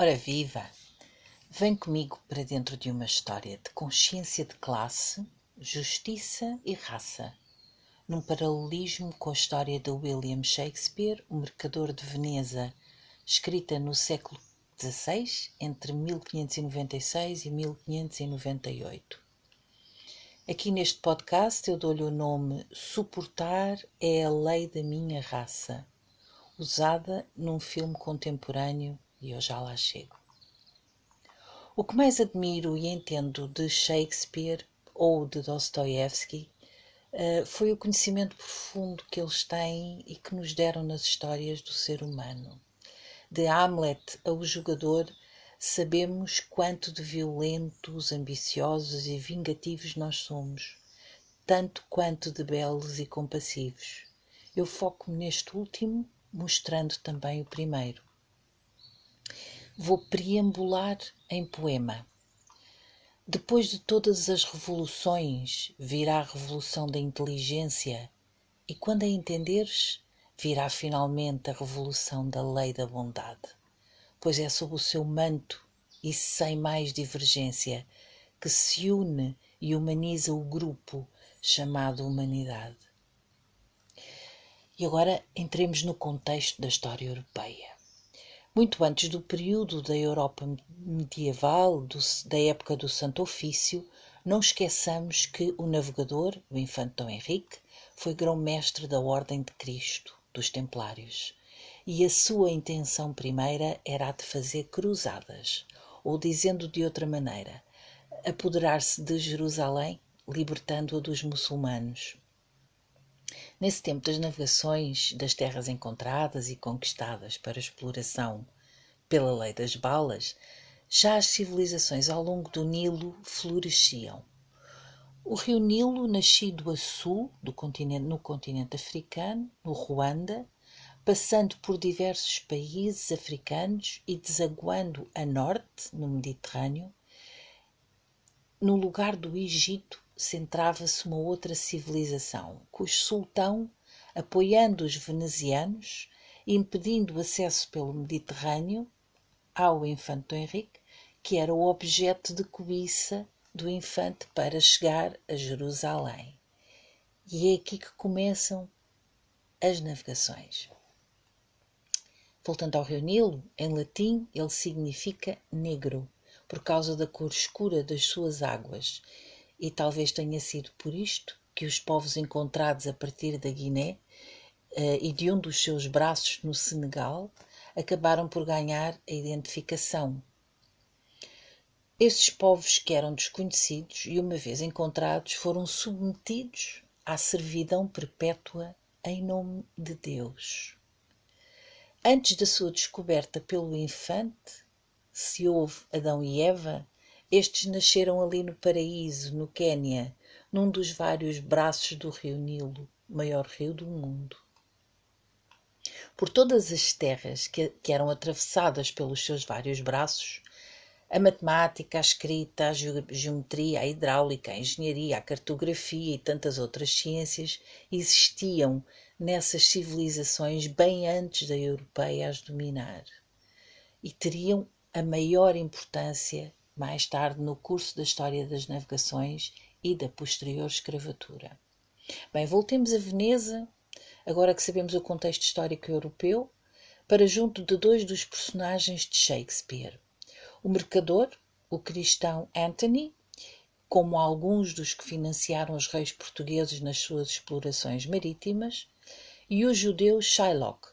Ora viva! Vem comigo para dentro de uma história de consciência de classe, justiça e raça, num paralelismo com a história de William Shakespeare, o Mercador de Veneza, escrita no século XVI, entre 1596 e 1598. Aqui neste podcast eu dou-lhe o nome Suportar é a Lei da Minha Raça, usada num filme contemporâneo e eu já lá chego. O que mais admiro e entendo de Shakespeare ou de Dostoevsky uh, foi o conhecimento profundo que eles têm e que nos deram nas histórias do ser humano. De Hamlet ao jogador, sabemos quanto de violentos, ambiciosos e vingativos nós somos, tanto quanto de belos e compassivos. Eu foco-me neste último, mostrando também o primeiro vou preambular em poema. Depois de todas as revoluções, virá a revolução da inteligência, e quando a entenderes, virá finalmente a revolução da lei da bondade, pois é sob o seu manto e sem mais divergência que se une e humaniza o grupo chamado humanidade. E agora entremos no contexto da história europeia muito antes do período da Europa medieval, do, da época do Santo Ofício, não esqueçamos que o navegador, o infante Dom Henrique, foi grão-mestre da Ordem de Cristo, dos Templários, e a sua intenção primeira era a de fazer cruzadas, ou dizendo de outra maneira, apoderar-se de Jerusalém, libertando-a dos muçulmanos. Nesse tempo das navegações das terras encontradas e conquistadas para exploração pela lei das balas, já as civilizações ao longo do Nilo floresciam. O rio Nilo, nascido a sul do continente, no continente africano, no Ruanda, passando por diversos países africanos e desaguando a norte, no Mediterrâneo, no lugar do Egito centrava-se uma outra civilização, cujo sultão, apoiando os venezianos impedindo o acesso pelo Mediterrâneo ao infante Henrique, que era o objeto de cobiça do infante para chegar a Jerusalém. E é aqui que começam as navegações. Voltando ao Rio Nilo, em latim ele significa negro, por causa da cor escura das suas águas e talvez tenha sido por isto que os povos encontrados a partir da Guiné uh, e de um dos seus braços no Senegal acabaram por ganhar a identificação. Esses povos que eram desconhecidos e, uma vez encontrados, foram submetidos à servidão perpétua em nome de Deus. Antes da sua descoberta pelo infante, se houve Adão e Eva, estes nasceram ali no paraíso, no Quênia, num dos vários braços do rio Nilo, maior rio do mundo. Por todas as terras que, que eram atravessadas pelos seus vários braços, a matemática, a escrita, a geometria, a hidráulica, a engenharia, a cartografia e tantas outras ciências existiam nessas civilizações bem antes da europeia as dominar. E teriam a maior importância mais tarde no curso da História das Navegações e da posterior escravatura. Bem, voltemos a Veneza, agora que sabemos o contexto histórico europeu, para junto de dois dos personagens de Shakespeare. O mercador, o cristão Anthony, como alguns dos que financiaram os reis portugueses nas suas explorações marítimas, e o judeu Shylock,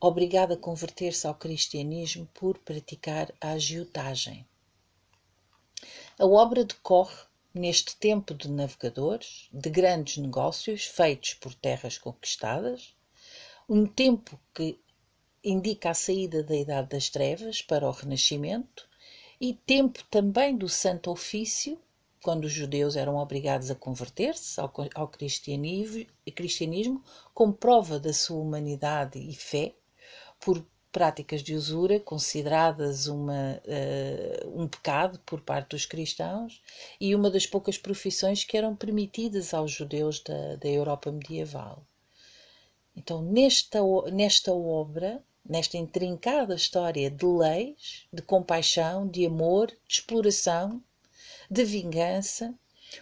obrigado a converter-se ao cristianismo por praticar a agiotagem. A obra decorre neste tempo de navegadores, de grandes negócios feitos por terras conquistadas, um tempo que indica a saída da Idade das Trevas para o Renascimento e tempo também do Santo Ofício, quando os judeus eram obrigados a converter-se ao, cristianismo, cristianismo como prova da sua humanidade e fé, por práticas de usura consideradas uma, uh, um pecado por parte dos cristãos e uma das poucas profissões que eram permitidas aos judeus da, da Europa medieval. Então, nesta, nesta obra, nesta intrincada história de leis, de compaixão, de amor, de exploração, de vingança,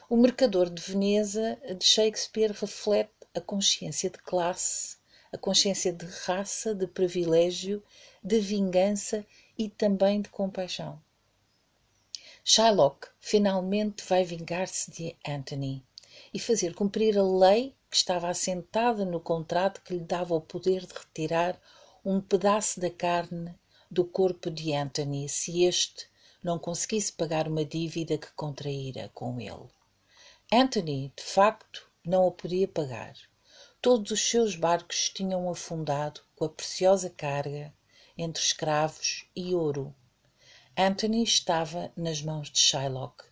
o mercador de Veneza de Shakespeare reflete a consciência de classe, a consciência de raça, de privilégio, de vingança e também de compaixão. Shylock finalmente vai vingar-se de Anthony e fazer cumprir a lei que estava assentada no contrato que lhe dava o poder de retirar um pedaço da carne do corpo de Anthony se este não conseguisse pagar uma dívida que contraíra com ele. Anthony, de facto, não a podia pagar. Todos os seus barcos tinham afundado com a preciosa carga entre escravos e ouro. Anthony estava nas mãos de Shylock.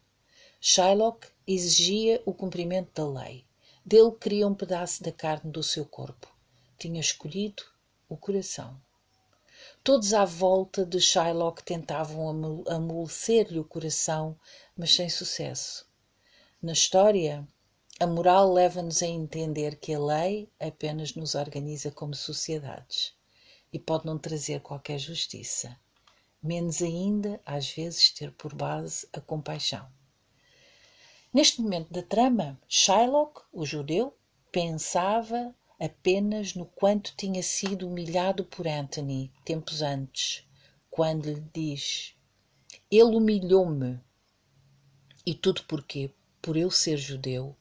Shylock exigia o cumprimento da lei. Dele queria um pedaço da carne do seu corpo. Tinha escolhido o coração. Todos à volta de Shylock tentavam amolecer-lhe o coração, mas sem sucesso. Na história, a moral leva-nos a entender que a lei apenas nos organiza como sociedades e pode não trazer qualquer justiça, menos ainda, às vezes, ter por base a compaixão. Neste momento da trama, Shylock, o judeu, pensava apenas no quanto tinha sido humilhado por Anthony tempos antes, quando lhe diz: Ele humilhou-me. E tudo porquê? Por eu ser judeu.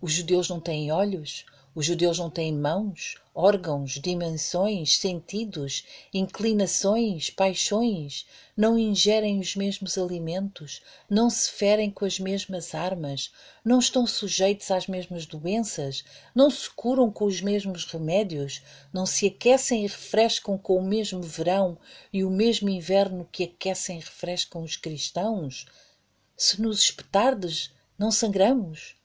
Os judeus não têm olhos? Os judeus não têm mãos, órgãos, dimensões, sentidos, inclinações, paixões, não ingerem os mesmos alimentos, não se ferem com as mesmas armas, não estão sujeitos às mesmas doenças, não se curam com os mesmos remédios, não se aquecem e refrescam com o mesmo verão e o mesmo inverno que aquecem e refrescam os cristãos? Se nos espetardes, não sangramos?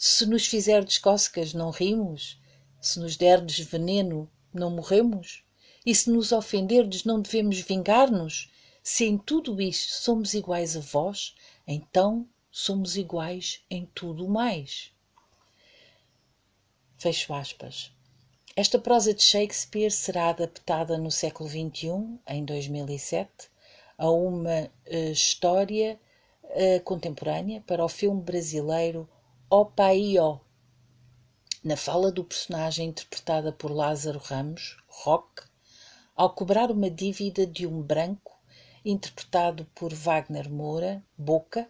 Se nos fizerdes cócegas, não rimos? Se nos derdes veneno, não morremos? E se nos ofenderdes, não devemos vingar-nos? Se em tudo isto somos iguais a vós, então somos iguais em tudo mais. Fecho aspas. Esta prosa de Shakespeare será adaptada no século XXI, em 2007, a uma uh, história uh, contemporânea para o filme brasileiro Opaio, na fala do personagem interpretada por Lázaro Ramos, Rock, ao cobrar uma dívida de um branco, interpretado por Wagner Moura, Boca,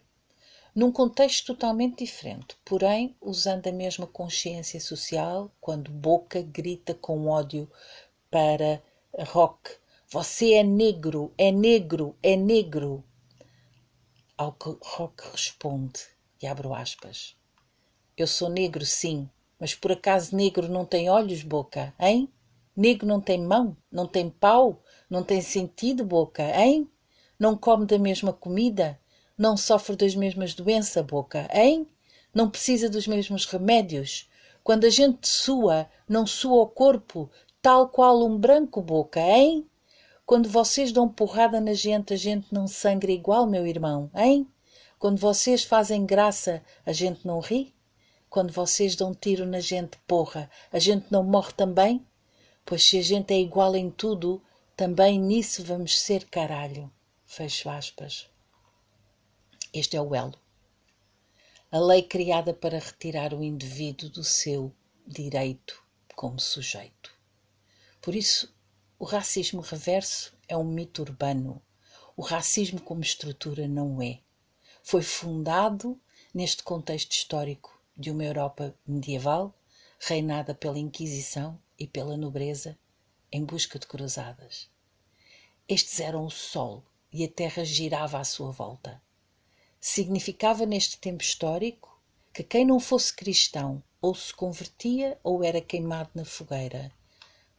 num contexto totalmente diferente, porém usando a mesma consciência social, quando Boca grita com ódio para Rock: Você é negro, é negro, é negro. Ao que Rock responde, e abro aspas. Eu sou negro, sim, mas por acaso negro não tem olhos, boca, hein? Negro não tem mão, não tem pau, não tem sentido, boca, hein? Não come da mesma comida, não sofre das mesmas doenças, boca, hein? Não precisa dos mesmos remédios. Quando a gente sua, não sua o corpo, tal qual um branco, boca, hein? Quando vocês dão porrada na gente, a gente não sangra igual, meu irmão, hein? Quando vocês fazem graça, a gente não ri? Quando vocês dão tiro na gente, porra, a gente não morre também? Pois se a gente é igual em tudo, também nisso vamos ser caralho. Fecho aspas. Este é o elo. A lei criada para retirar o indivíduo do seu direito como sujeito. Por isso, o racismo reverso é um mito urbano. O racismo como estrutura não é. Foi fundado neste contexto histórico de uma Europa medieval, reinada pela Inquisição e pela nobreza, em busca de cruzadas. Estes eram o sol e a terra girava à sua volta. Significava neste tempo histórico que quem não fosse cristão ou se convertia ou era queimado na fogueira.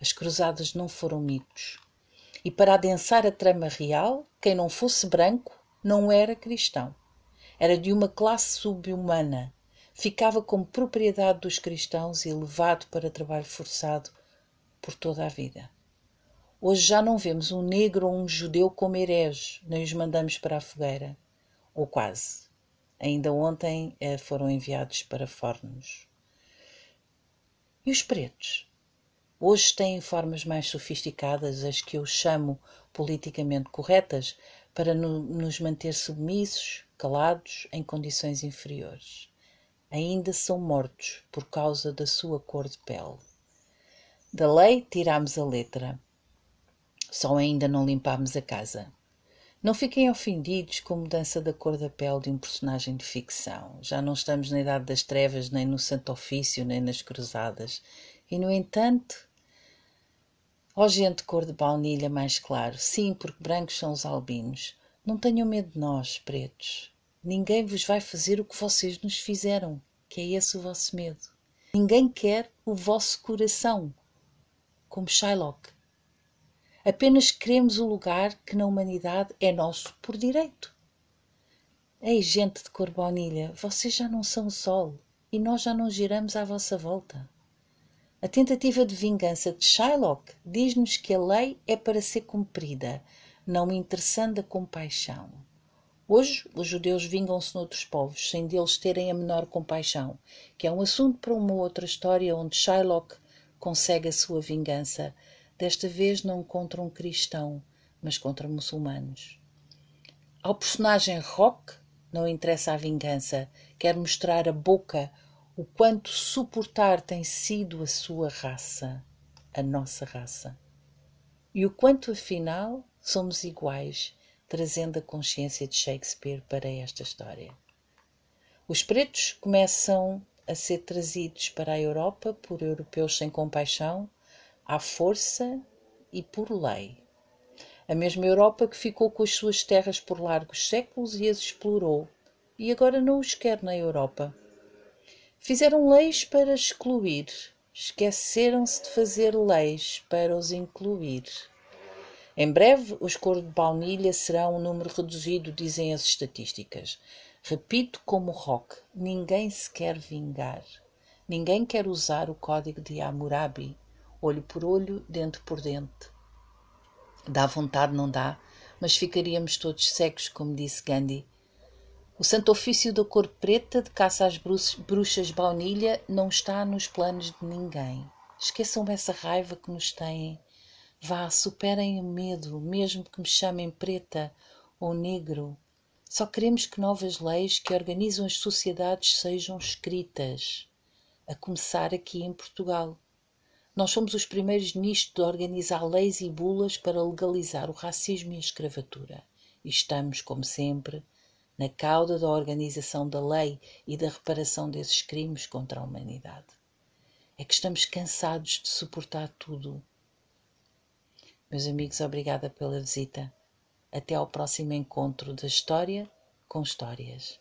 As cruzadas não foram mitos. E para adensar a trama real, quem não fosse branco não era cristão. Era de uma classe subhumana, ficava como propriedade dos cristãos e levado para trabalho forçado por toda a vida. Hoje já não vemos um negro ou um judeu como herege, nem os mandamos para a fogueira. Ou quase. Ainda ontem eh, foram enviados para fornos. E os pretos? Hoje têm formas mais sofisticadas, as que eu chamo politicamente corretas, para no, nos manter submissos, calados, em condições inferiores. Ainda são mortos por causa da sua cor de pele. Da lei tiramos a letra. Só ainda não limpámos a casa. Não fiquem ofendidos com a mudança da cor da pele de um personagem de ficção. Já não estamos na Idade das Trevas, nem no Santo Ofício, nem nas Cruzadas. E, no entanto, ó gente de cor de baunilha mais claro, sim, porque brancos são os albinos, não tenham medo de nós, pretos. Ninguém vos vai fazer o que vocês nos fizeram, que é esse o vosso medo. Ninguém quer o vosso coração, como Shylock. Apenas queremos o lugar que na humanidade é nosso por direito. Ei, gente de cor baunilha, vocês já não são o sol e nós já não giramos à vossa volta. A tentativa de vingança de Shylock diz-nos que a lei é para ser cumprida, não interessando a compaixão. Hoje, os judeus vingam-se noutros povos, sem deles terem a menor compaixão, que é um assunto para uma outra história onde Shylock consegue a sua vingança desta vez não contra um cristão, mas contra muçulmanos. Ao personagem Rock não interessa a vingança, quer mostrar a boca o quanto suportar tem sido a sua raça, a nossa raça. E o quanto, afinal, somos iguais, trazendo a consciência de Shakespeare para esta história. Os pretos começam a ser trazidos para a Europa por europeus sem compaixão à força e por lei. A mesma Europa que ficou com as suas terras por largos séculos e as explorou, e agora não os quer na Europa. Fizeram leis para excluir, esqueceram-se de fazer leis para os incluir. Em breve, os cor de baunilha serão um número reduzido, dizem as estatísticas. Repito como rock, ninguém se quer vingar. Ninguém quer usar o código de Hammurabi olho por olho, dente por dente. Dá vontade, não dá, mas ficaríamos todos cegos, como disse Gandhi. O santo ofício da cor preta de caça às bruxas baunilha não está nos planos de ninguém. Esqueçam essa raiva que nos têm. Vá, superem o medo, mesmo que me chamem preta ou negro. Só queremos que novas leis que organizam as sociedades sejam escritas, a começar aqui em Portugal. Nós somos os primeiros nisto de organizar leis e bulas para legalizar o racismo e a escravatura. E estamos, como sempre, na cauda da organização da lei e da reparação desses crimes contra a humanidade. É que estamos cansados de suportar tudo. Meus amigos, obrigada pela visita. Até ao próximo encontro da História com Histórias.